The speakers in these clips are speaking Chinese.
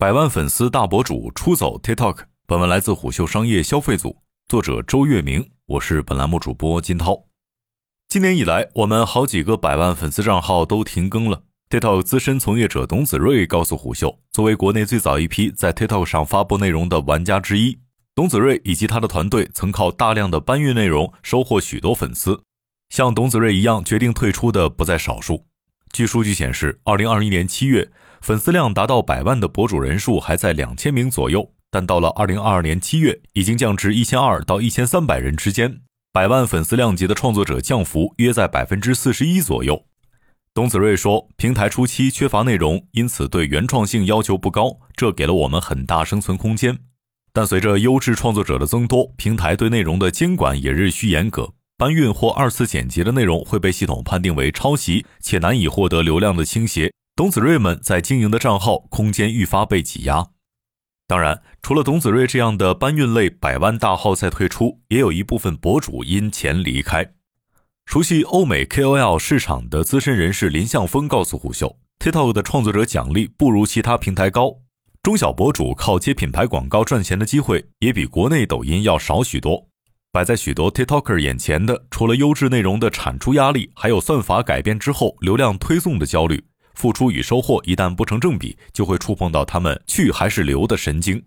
百万粉丝大博主出走 TikTok。本文来自虎嗅商业消费组，作者周月明。我是本栏目主播金涛。今年以来，我们好几个百万粉丝账号都停更了。TikTok 资深从业者董子睿告诉虎嗅，作为国内最早一批在 TikTok 上发布内容的玩家之一，董子睿以及他的团队曾靠大量的搬运内容收获许多粉丝。像董子睿一样决定退出的不在少数。据数据显示，二零二一年七月，粉丝量达到百万的博主人数还在两千名左右，但到了二零二二年七月，已经降至一千二到一千三百人之间。百万粉丝量级的创作者降幅约在百分之四十一左右。董子睿说：“平台初期缺乏内容，因此对原创性要求不高，这给了我们很大生存空间。但随着优质创作者的增多，平台对内容的监管也日趋严格。搬运或二次剪辑的内容会被系统判定为抄袭且难以获得流量的倾斜。董子睿们在经营的账号空间愈发被挤压。当然，除了董子睿这样的搬运类百万大号在退出，也有一部分博主因钱离开。”熟悉欧美 KOL 市场的资深人士林向峰告诉虎嗅，TikTok 的创作者奖励不如其他平台高，中小博主靠接品牌广告赚钱的机会也比国内抖音要少许多。摆在许多 TikToker 眼前的，除了优质内容的产出压力，还有算法改变之后流量推送的焦虑。付出与收获一旦不成正比，就会触碰到他们去还是留的神经。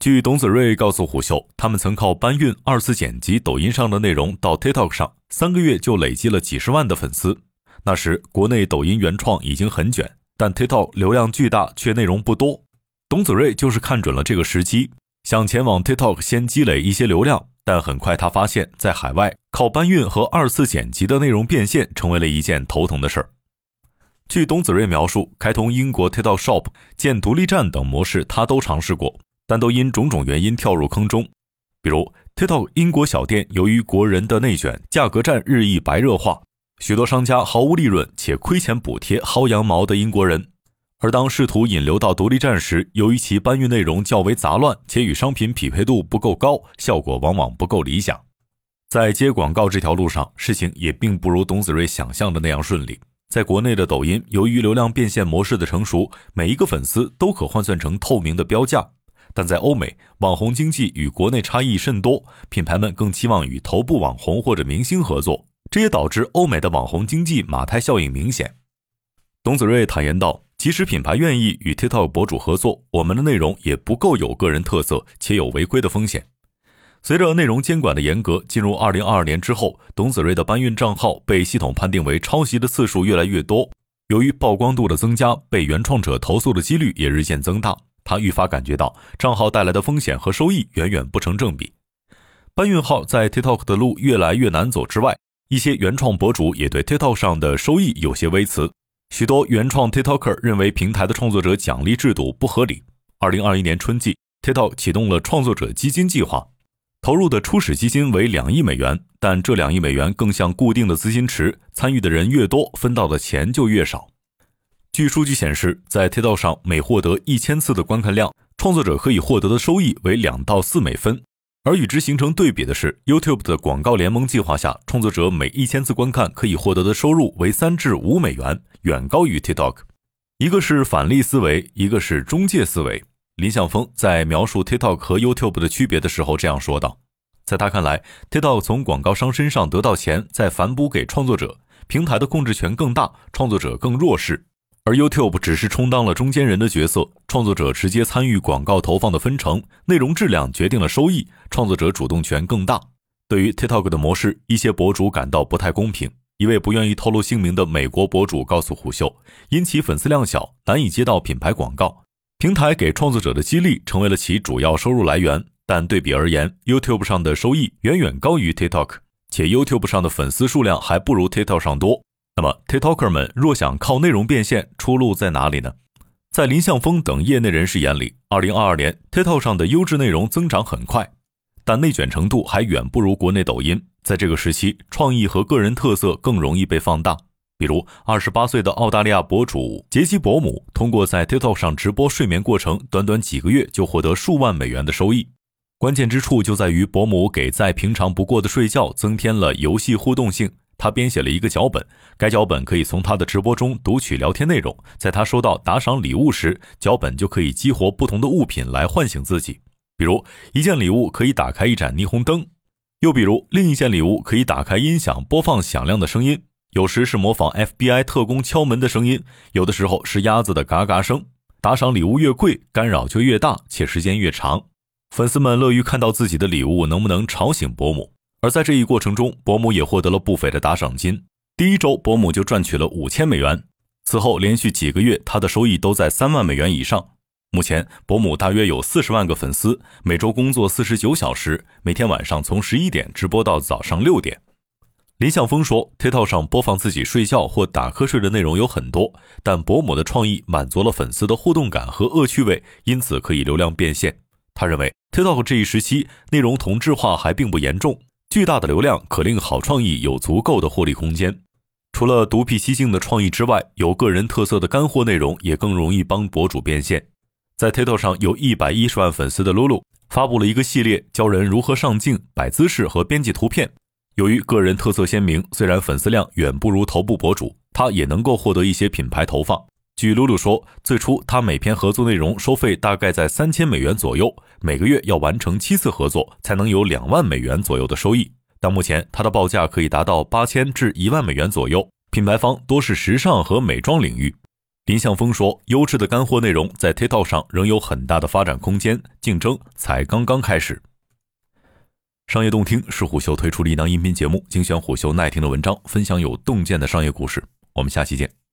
据董子睿告诉虎嗅，他们曾靠搬运、二次剪辑抖音上的内容到 TikTok 上，三个月就累积了几十万的粉丝。那时国内抖音原创已经很卷，但 TikTok 流量巨大却内容不多。董子睿就是看准了这个时机，想前往 TikTok 先积累一些流量。但很快他发现，在海外靠搬运和二次剪辑的内容变现成为了一件头疼的事儿。据董子睿描述，开通英国 TikTok Shop、建独立站等模式，他都尝试过。但都因种种原因跳入坑中，比如 TikTok 英国小店由于国人的内卷，价格战日益白热化，许多商家毫无利润且亏钱补贴薅羊毛的英国人；而当试图引流到独立站时，由于其搬运内容较为杂乱，且与商品匹配度不够高，效果往往不够理想。在接广告这条路上，事情也并不如董子睿想象的那样顺利。在国内的抖音，由于流量变现模式的成熟，每一个粉丝都可换算成透明的标价。但在欧美，网红经济与国内差异甚多，品牌们更期望与头部网红或者明星合作，这也导致欧美的网红经济马太效应明显。董子睿坦言道：“即使品牌愿意与 TikTok 博主合作，我们的内容也不够有个人特色，且有违规的风险。”随着内容监管的严格，进入2022年之后，董子睿的搬运账号被系统判定为抄袭的次数越来越多，由于曝光度的增加，被原创者投诉的几率也日渐增大。他愈发感觉到账号带来的风险和收益远远不成正比。搬运号在 TikTok 的路越来越难走之外，一些原创博主也对 TikTok 上的收益有些微词。许多原创 TikToker 认为平台的创作者奖励制度不合理。二零二一年春季，TikTok 启动了创作者基金计划，投入的初始基金为两亿美元，但这两亿美元更像固定的资金池，参与的人越多，分到的钱就越少。据数据显示，在 TikTok 上，每获得一千次的观看量，创作者可以获得的收益为两到四美分。而与之形成对比的是，YouTube 的广告联盟计划下，创作者每一千次观看可以获得的收入为三至五美元，远高于 TikTok。一个是返利思维，一个是中介思维。林向峰在描述 TikTok 和 YouTube 的区别的时候这样说道：“在他看来，TikTok 从广告商身上得到钱，再反哺给创作者，平台的控制权更大，创作者更弱势。”而 YouTube 只是充当了中间人的角色，创作者直接参与广告投放的分成，内容质量决定了收益，创作者主动权更大。对于 TikTok 的模式，一些博主感到不太公平。一位不愿意透露姓名的美国博主告诉虎嗅，因其粉丝量小，难以接到品牌广告，平台给创作者的激励成为了其主要收入来源。但对比而言，YouTube 上的收益远远高于 TikTok，且 YouTube 上的粉丝数量还不如 TikTok 上多。那么，TikToker 们若想靠内容变现，出路在哪里呢？在林向峰等业内人士眼里，2022年 TikTok 上的优质内容增长很快，但内卷程度还远不如国内抖音。在这个时期，创意和个人特色更容易被放大。比如，28岁的澳大利亚博主杰西伯姆，通过在 TikTok 上直播睡眠过程，短短几个月就获得数万美元的收益。关键之处就在于伯姆给再平常不过的睡觉增添了游戏互动性。他编写了一个脚本，该脚本可以从他的直播中读取聊天内容，在他收到打赏礼物时，脚本就可以激活不同的物品来唤醒自己。比如，一件礼物可以打开一盏霓虹灯，又比如另一件礼物可以打开音响播放响亮的声音，有时是模仿 FBI 特工敲门的声音，有的时候是鸭子的嘎嘎声。打赏礼物越贵，干扰就越大，且时间越长。粉丝们乐于看到自己的礼物能不能吵醒伯母。而在这一过程中，伯母也获得了不菲的打赏金。第一周，伯母就赚取了五千美元。此后连续几个月，他的收益都在三万美元以上。目前，伯母大约有四十万个粉丝，每周工作四十九小时，每天晚上从十一点直播到早上六点。林向峰说：“TikTok 上播放自己睡觉或打瞌睡的内容有很多，但伯母的创意满足了粉丝的互动感和恶趣味，因此可以流量变现。”他认为，TikTok 这一时期内容同质化还并不严重。巨大的流量可令好创意有足够的获利空间。除了独辟蹊径的创意之外，有个人特色的干货内容也更容易帮博主变现。在 TikTok 上有一百一十万粉丝的 Lulu 发布了一个系列，教人如何上镜、摆姿势和编辑图片。由于个人特色鲜明，虽然粉丝量远不如头部博主，他也能够获得一些品牌投放。据露露说，最初他每篇合作内容收费大概在三千美元左右，每个月要完成七次合作才能有两万美元左右的收益。但目前他的报价可以达到八千至一万美元左右，品牌方多是时尚和美妆领域。林向峰说，优质的干货内容在 TikTok 上仍有很大的发展空间，竞争才刚刚开始。商业洞听是虎嗅推出的一档音频节目，精选虎嗅耐听的文章，分享有洞见的商业故事。我们下期见。